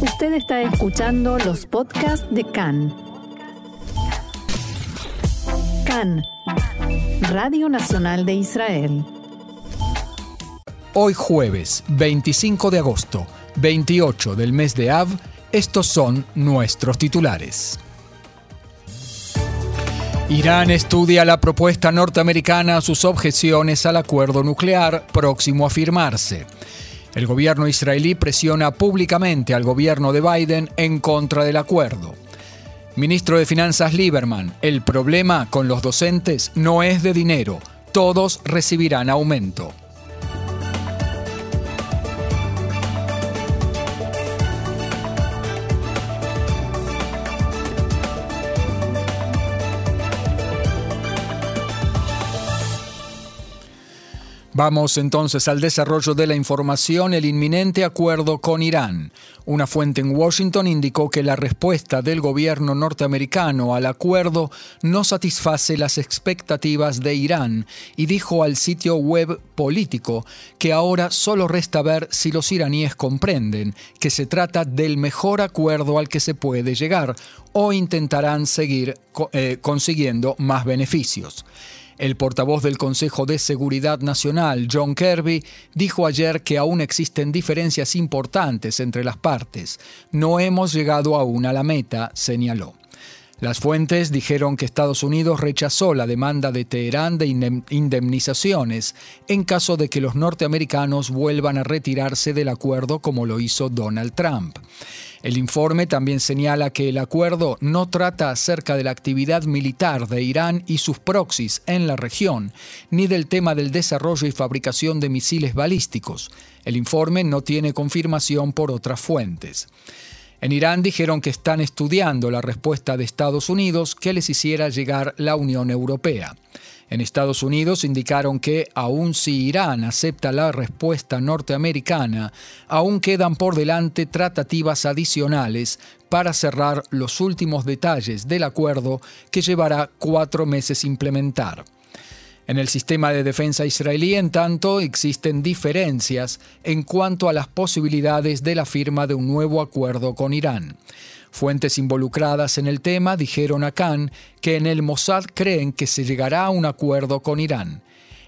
Usted está escuchando los podcasts de CAN. CAN, Radio Nacional de Israel. Hoy jueves 25 de agosto, 28 del mes de Av, estos son nuestros titulares. Irán estudia la propuesta norteamericana a sus objeciones al acuerdo nuclear próximo a firmarse. El gobierno israelí presiona públicamente al gobierno de Biden en contra del acuerdo. Ministro de Finanzas Lieberman, el problema con los docentes no es de dinero, todos recibirán aumento. Vamos entonces al desarrollo de la información, el inminente acuerdo con Irán. Una fuente en Washington indicó que la respuesta del gobierno norteamericano al acuerdo no satisface las expectativas de Irán y dijo al sitio web político que ahora solo resta ver si los iraníes comprenden que se trata del mejor acuerdo al que se puede llegar o intentarán seguir eh, consiguiendo más beneficios. El portavoz del Consejo de Seguridad Nacional, John Kirby, dijo ayer que aún existen diferencias importantes entre las partes. No hemos llegado aún a la meta, señaló. Las fuentes dijeron que Estados Unidos rechazó la demanda de Teherán de indemnizaciones en caso de que los norteamericanos vuelvan a retirarse del acuerdo como lo hizo Donald Trump. El informe también señala que el acuerdo no trata acerca de la actividad militar de Irán y sus proxies en la región, ni del tema del desarrollo y fabricación de misiles balísticos. El informe no tiene confirmación por otras fuentes. En Irán dijeron que están estudiando la respuesta de Estados Unidos que les hiciera llegar la Unión Europea. En Estados Unidos indicaron que, aun si Irán acepta la respuesta norteamericana, aún quedan por delante tratativas adicionales para cerrar los últimos detalles del acuerdo que llevará cuatro meses implementar. En el sistema de defensa israelí, en tanto, existen diferencias en cuanto a las posibilidades de la firma de un nuevo acuerdo con Irán. Fuentes involucradas en el tema dijeron a Khan que en el Mossad creen que se llegará a un acuerdo con Irán.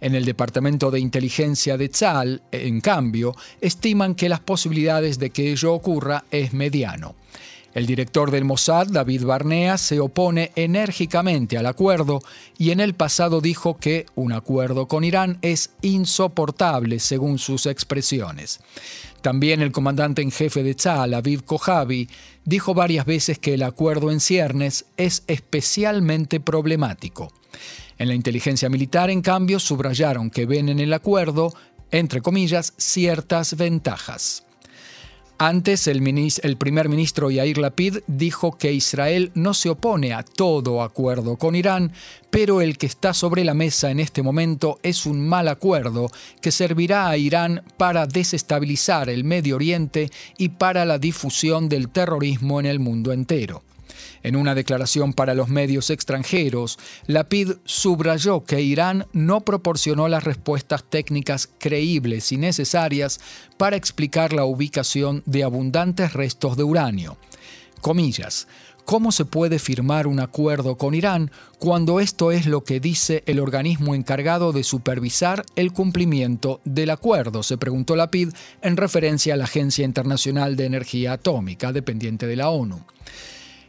En el Departamento de Inteligencia de Tzal, en cambio, estiman que las posibilidades de que ello ocurra es mediano. El director del Mossad, David Barnea, se opone enérgicamente al acuerdo y en el pasado dijo que un acuerdo con Irán es insoportable, según sus expresiones. También el comandante en jefe de Tzal, Aviv Kojavi, dijo varias veces que el acuerdo en ciernes es especialmente problemático. En la inteligencia militar, en cambio, subrayaron que ven en el acuerdo, entre comillas, ciertas ventajas. Antes, el, primer ministro Yair Lapid dijo que Israel no se opone a todo acuerdo con Irán, pero el que está sobre la mesa en este momento es un mal acuerdo que servirá a Irán para desestabilizar el Medio Oriente y para la difusión del terrorismo en el mundo entero. En una declaración para los medios extranjeros, Lapid subrayó que Irán no proporcionó las respuestas técnicas creíbles y necesarias para explicar la ubicación de abundantes restos de uranio. Comillas. ¿Cómo se puede firmar un acuerdo con Irán cuando esto es lo que dice el organismo encargado de supervisar el cumplimiento del acuerdo? Se preguntó Lapid en referencia a la Agencia Internacional de Energía Atómica, dependiente de la ONU.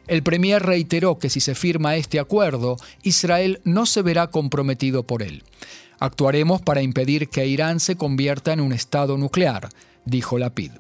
El Premier reiteró que si se firma este acuerdo, Israel no se verá comprometido por él. Actuaremos para impedir que Irán se convierta en un Estado nuclear, dijo Lapid.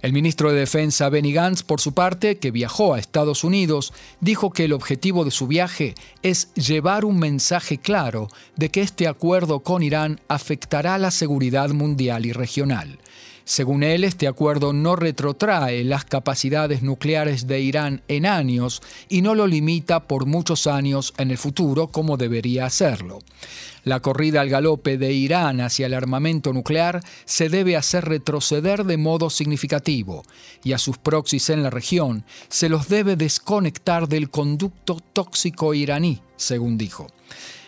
El ministro de Defensa Benny Gantz, por su parte, que viajó a Estados Unidos, dijo que el objetivo de su viaje es llevar un mensaje claro de que este acuerdo con Irán afectará la seguridad mundial y regional. Según él, este acuerdo no retrotrae las capacidades nucleares de Irán en años y no lo limita por muchos años en el futuro como debería hacerlo. La corrida al galope de Irán hacia el armamento nuclear se debe hacer retroceder de modo significativo y a sus proxies en la región se los debe desconectar del conducto tóxico iraní, según dijo.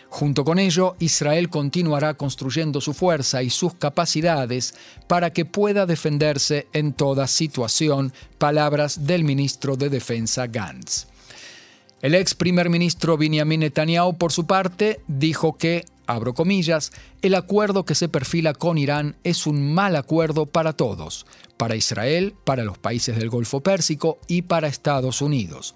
Junto con ello, Israel continuará construyendo su fuerza y sus capacidades para que pueda defenderse en toda situación, palabras del ministro de Defensa Gantz. El ex primer ministro Benjamin Netanyahu, por su parte, dijo que abro comillas, el acuerdo que se perfila con Irán es un mal acuerdo para todos, para Israel, para los países del Golfo Pérsico y para Estados Unidos.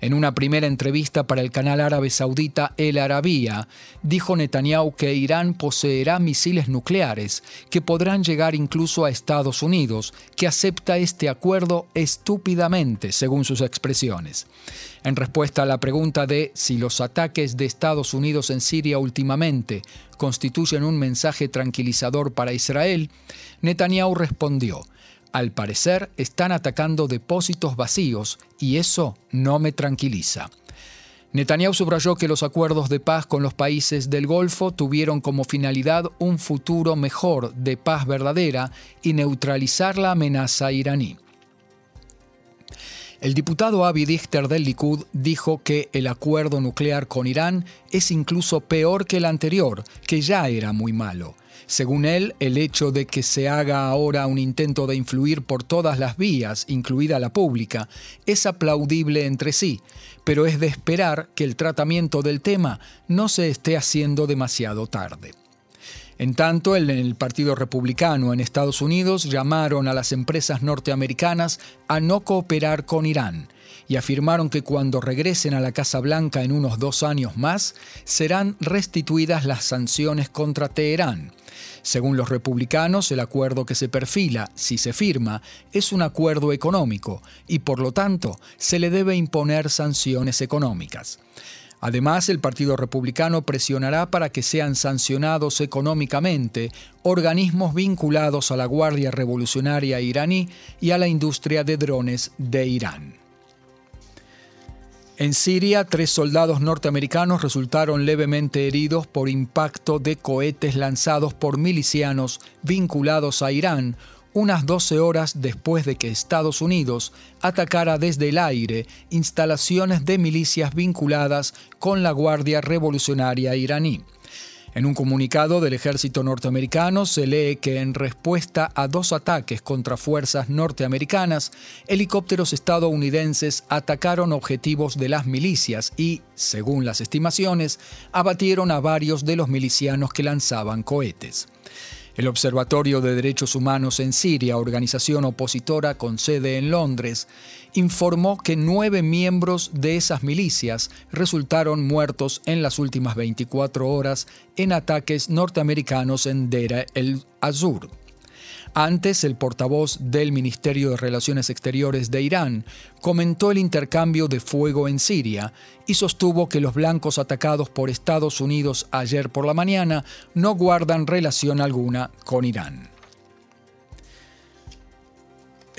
En una primera entrevista para el canal árabe saudita El Arabía, dijo Netanyahu que Irán poseerá misiles nucleares que podrán llegar incluso a Estados Unidos, que acepta este acuerdo estúpidamente, según sus expresiones. En respuesta a la pregunta de si los ataques de Estados Unidos en Siria últimamente constituyen un mensaje tranquilizador para Israel, Netanyahu respondió, al parecer están atacando depósitos vacíos y eso no me tranquiliza. Netanyahu subrayó que los acuerdos de paz con los países del Golfo tuvieron como finalidad un futuro mejor de paz verdadera y neutralizar la amenaza iraní. El diputado Avi Dichter del Likud dijo que el acuerdo nuclear con Irán es incluso peor que el anterior, que ya era muy malo. Según él, el hecho de que se haga ahora un intento de influir por todas las vías, incluida la pública, es aplaudible entre sí, pero es de esperar que el tratamiento del tema no se esté haciendo demasiado tarde. En tanto, en el Partido Republicano en Estados Unidos llamaron a las empresas norteamericanas a no cooperar con Irán y afirmaron que cuando regresen a la Casa Blanca en unos dos años más, serán restituidas las sanciones contra Teherán. Según los republicanos, el acuerdo que se perfila, si se firma, es un acuerdo económico y por lo tanto se le debe imponer sanciones económicas. Además, el Partido Republicano presionará para que sean sancionados económicamente organismos vinculados a la Guardia Revolucionaria iraní y a la industria de drones de Irán. En Siria, tres soldados norteamericanos resultaron levemente heridos por impacto de cohetes lanzados por milicianos vinculados a Irán, unas 12 horas después de que Estados Unidos atacara desde el aire instalaciones de milicias vinculadas con la Guardia Revolucionaria iraní. En un comunicado del ejército norteamericano se lee que en respuesta a dos ataques contra fuerzas norteamericanas, helicópteros estadounidenses atacaron objetivos de las milicias y, según las estimaciones, abatieron a varios de los milicianos que lanzaban cohetes. El Observatorio de Derechos Humanos en Siria, organización opositora con sede en Londres, informó que nueve miembros de esas milicias resultaron muertos en las últimas 24 horas en ataques norteamericanos en Dera el Azur. Antes, el portavoz del Ministerio de Relaciones Exteriores de Irán comentó el intercambio de fuego en Siria y sostuvo que los blancos atacados por Estados Unidos ayer por la mañana no guardan relación alguna con Irán.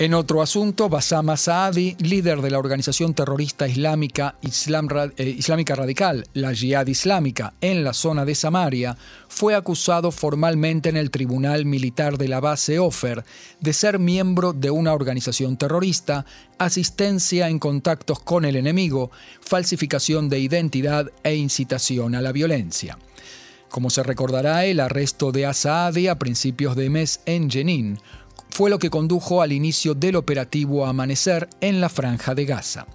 En otro asunto, Basama Saadi, líder de la organización terrorista islámica, eh, islámica radical, la Jihad Islámica, en la zona de Samaria, fue acusado formalmente en el Tribunal Militar de la base Ofer de ser miembro de una organización terrorista, asistencia en contactos con el enemigo, falsificación de identidad e incitación a la violencia. Como se recordará, el arresto de Asaadi a principios de mes en Jenin fue lo que condujo al inicio del operativo Amanecer en la franja de Gaza.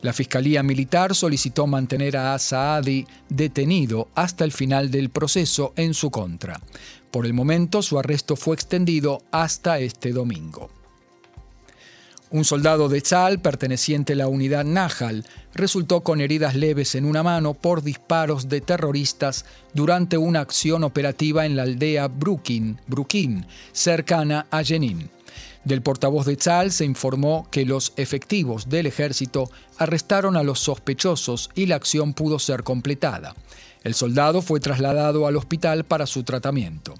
La Fiscalía Militar solicitó mantener a Saadi detenido hasta el final del proceso en su contra. Por el momento, su arresto fue extendido hasta este domingo. Un soldado de Tzal, perteneciente a la unidad Nahal, resultó con heridas leves en una mano por disparos de terroristas durante una acción operativa en la aldea Brukin, Brukin cercana a Jenin. Del portavoz de Tzal se informó que los efectivos del ejército arrestaron a los sospechosos y la acción pudo ser completada. El soldado fue trasladado al hospital para su tratamiento.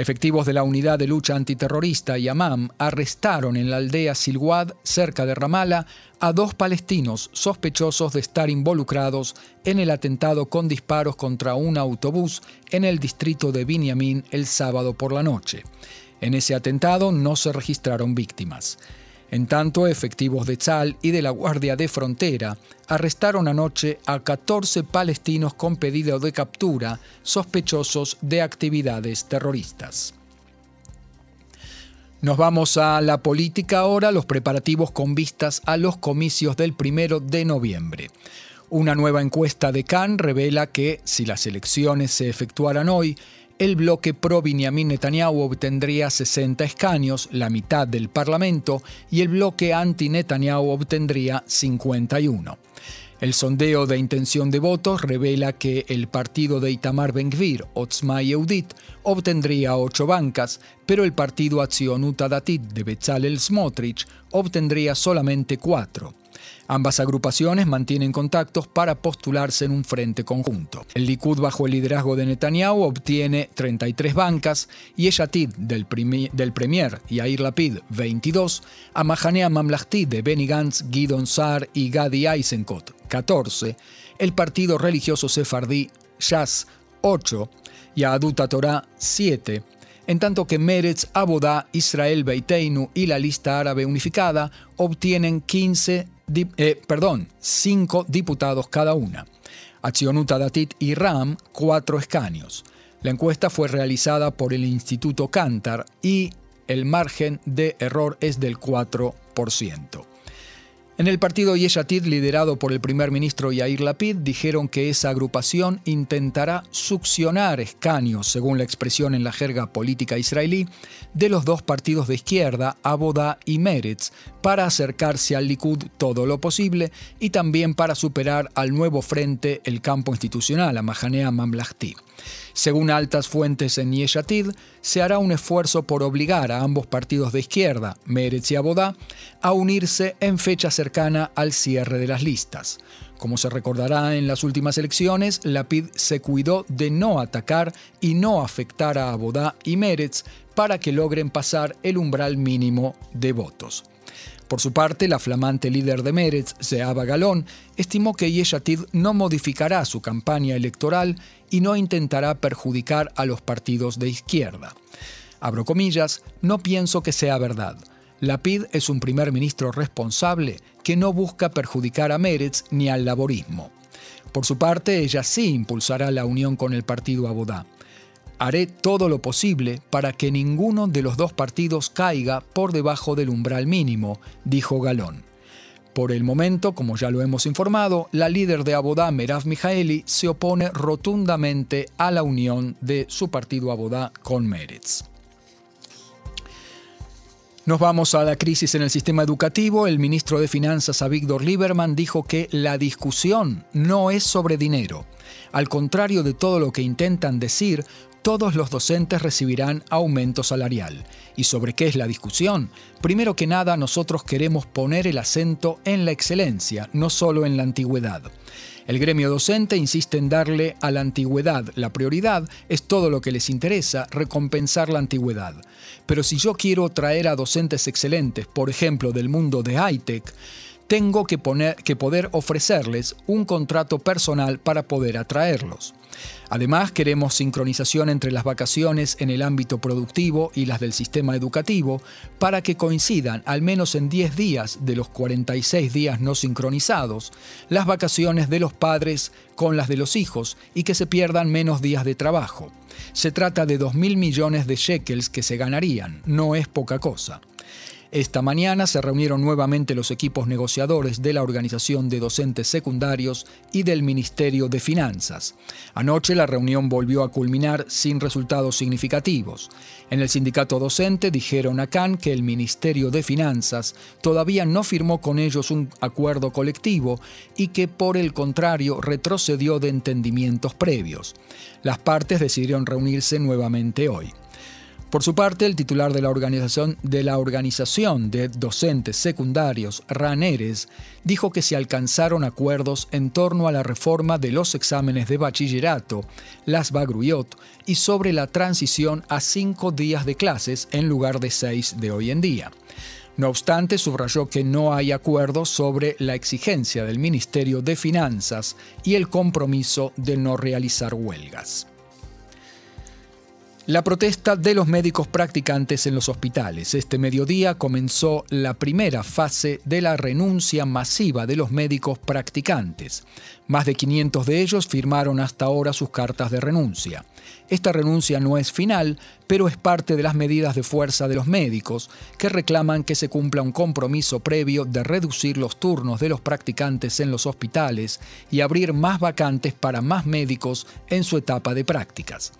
Efectivos de la Unidad de Lucha Antiterrorista Yamam arrestaron en la aldea Silwad, cerca de Ramala, a dos palestinos sospechosos de estar involucrados en el atentado con disparos contra un autobús en el distrito de Binyamin el sábado por la noche. En ese atentado no se registraron víctimas. En tanto, efectivos de Tzal y de la Guardia de Frontera arrestaron anoche a 14 palestinos con pedido de captura sospechosos de actividades terroristas. Nos vamos a la política ahora, los preparativos con vistas a los comicios del primero de noviembre. Una nueva encuesta de Cannes revela que, si las elecciones se efectuaran hoy, el bloque pro-Binyamin Netanyahu obtendría 60 escaños, la mitad del Parlamento, y el bloque anti-Netanyahu obtendría 51. El sondeo de intención de votos revela que el partido de Itamar Ben-Gvir, Otzma Yehudit, obtendría 8 bancas, pero el partido Atzionut Datit de Bezalel Smotrich obtendría solamente 4. Ambas agrupaciones mantienen contactos para postularse en un frente conjunto. El Likud bajo el liderazgo de Netanyahu obtiene 33 bancas y Eshatid del, del Premier Yair Lapid 22, a Mahanea Mamlahti de Benny Gantz, Gidon Sar y Gadi Eisenkot 14, el partido religioso sefardí Shas 8 y a Aduta Torah 7, en tanto que Meretz, Abodá, Israel Beiteinu y la lista árabe unificada obtienen 15 eh, perdón, cinco diputados cada una. Accionuta Datit y Ram, cuatro escaños. La encuesta fue realizada por el Instituto Cantar y el margen de error es del 4%. En el partido Yeshatid, liderado por el primer ministro Yair Lapid, dijeron que esa agrupación intentará succionar escaños, según la expresión en la jerga política israelí, de los dos partidos de izquierda, Abodá y Meretz, para acercarse al Likud todo lo posible y también para superar al nuevo frente el campo institucional, a Mahanea Mamlahti. Según altas fuentes en Yeshatid, se hará un esfuerzo por obligar a ambos partidos de izquierda, Meretz y Abodá, a unirse en fecha al cierre de las listas. Como se recordará en las últimas elecciones, Lapid se cuidó de no atacar y no afectar a Abodá y Meretz para que logren pasar el umbral mínimo de votos. Por su parte, la flamante líder de Meretz, Zeaba Galón, estimó que Yeshatid no modificará su campaña electoral y no intentará perjudicar a los partidos de izquierda. Abro comillas, no pienso que sea verdad. Lapid es un primer ministro responsable que no busca perjudicar a Meretz ni al laborismo. Por su parte, ella sí impulsará la unión con el partido Abodá. Haré todo lo posible para que ninguno de los dos partidos caiga por debajo del umbral mínimo, dijo Galón. Por el momento, como ya lo hemos informado, la líder de Abodá, Merav Mijaeli, se opone rotundamente a la unión de su partido Abodá con Meretz. Nos vamos a la crisis en el sistema educativo. El ministro de Finanzas, Avigdor Lieberman, dijo que la discusión no es sobre dinero. Al contrario de todo lo que intentan decir, todos los docentes recibirán aumento salarial. ¿Y sobre qué es la discusión? Primero que nada, nosotros queremos poner el acento en la excelencia, no solo en la antigüedad. El gremio docente insiste en darle a la antigüedad la prioridad, es todo lo que les interesa, recompensar la antigüedad. Pero si yo quiero traer a docentes excelentes, por ejemplo, del mundo de high-tech, tengo que, poner, que poder ofrecerles un contrato personal para poder atraerlos. Además, queremos sincronización entre las vacaciones en el ámbito productivo y las del sistema educativo para que coincidan al menos en 10 días de los 46 días no sincronizados las vacaciones de los padres con las de los hijos y que se pierdan menos días de trabajo. Se trata de 2.000 millones de shekels que se ganarían, no es poca cosa. Esta mañana se reunieron nuevamente los equipos negociadores de la Organización de Docentes Secundarios y del Ministerio de Finanzas. Anoche la reunión volvió a culminar sin resultados significativos. En el sindicato docente dijeron a Khan que el Ministerio de Finanzas todavía no firmó con ellos un acuerdo colectivo y que por el contrario retrocedió de entendimientos previos. Las partes decidieron reunirse nuevamente hoy. Por su parte, el titular de la organización de, docentes secundarios, RANERES, dijo que se alcanzaron acuerdos en torno a la reforma de los exámenes de bachillerato, las Bagruyot, y sobre la transición a cinco días de clases en lugar de seis de hoy en día. No obstante, subrayó que no hay acuerdo sobre la exigencia del Ministerio de Finanzas y el compromiso de no realizar huelgas. La protesta de los médicos practicantes en los hospitales. Este mediodía comenzó la primera fase de la renuncia masiva de los médicos practicantes. Más de 500 de ellos firmaron hasta ahora sus cartas de renuncia. Esta renuncia no es final, pero es parte de las medidas de fuerza de los médicos, que reclaman que se cumpla un compromiso previo de reducir los turnos de los practicantes en los hospitales y abrir más vacantes para más médicos en su etapa de prácticas.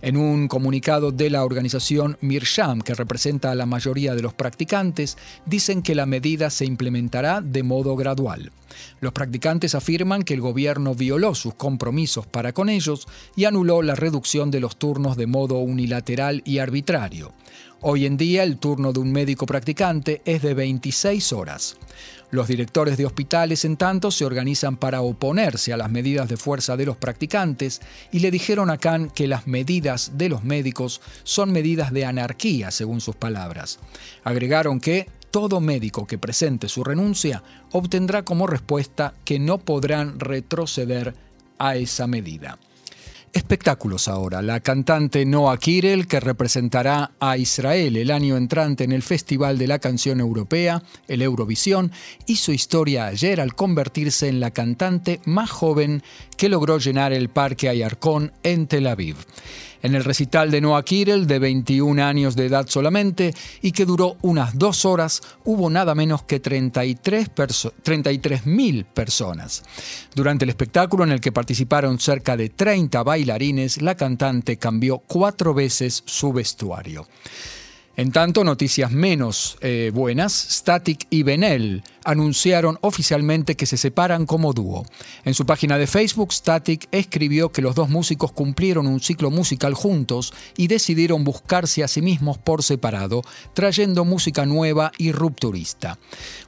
En un comunicado de la organización Mirsham, que representa a la mayoría de los practicantes, dicen que la medida se implementará de modo gradual. Los practicantes afirman que el gobierno violó sus compromisos para con ellos y anuló la reducción de los turnos de modo unilateral y arbitrario. Hoy en día el turno de un médico practicante es de 26 horas. Los directores de hospitales, en tanto, se organizan para oponerse a las medidas de fuerza de los practicantes y le dijeron a Khan que las medidas de los médicos son medidas de anarquía, según sus palabras. Agregaron que todo médico que presente su renuncia obtendrá como respuesta que no podrán retroceder a esa medida. Espectáculos ahora. La cantante Noah Kirel, que representará a Israel el año entrante en el Festival de la Canción Europea, el Eurovisión, hizo historia ayer al convertirse en la cantante más joven que logró llenar el Parque Ayarcón en Tel Aviv en el recital de Noah Kirel, de 21 años de edad solamente, y que duró unas dos horas, hubo nada menos que 33.000 personas. Durante el espectáculo en el que participaron cerca de 30 bailarines, la cantante cambió cuatro veces su vestuario. En tanto, noticias menos eh, buenas, Static y Benel anunciaron oficialmente que se separan como dúo. En su página de Facebook, Static escribió que los dos músicos cumplieron un ciclo musical juntos y decidieron buscarse a sí mismos por separado, trayendo música nueva y rupturista.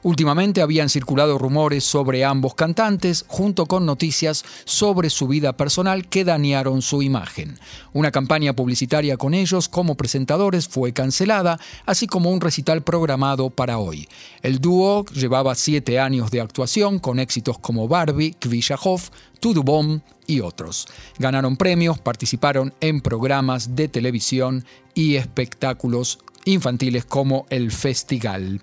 Últimamente habían circulado rumores sobre ambos cantantes, junto con noticias sobre su vida personal que dañaron su imagen. Una campaña publicitaria con ellos como presentadores fue cancelada, así como un recital programado para hoy. El dúo llevaba siete años de actuación con éxitos como Barbie, Kvishahov, Tudubom y otros. Ganaron premios, participaron en programas de televisión y espectáculos infantiles como el Festival.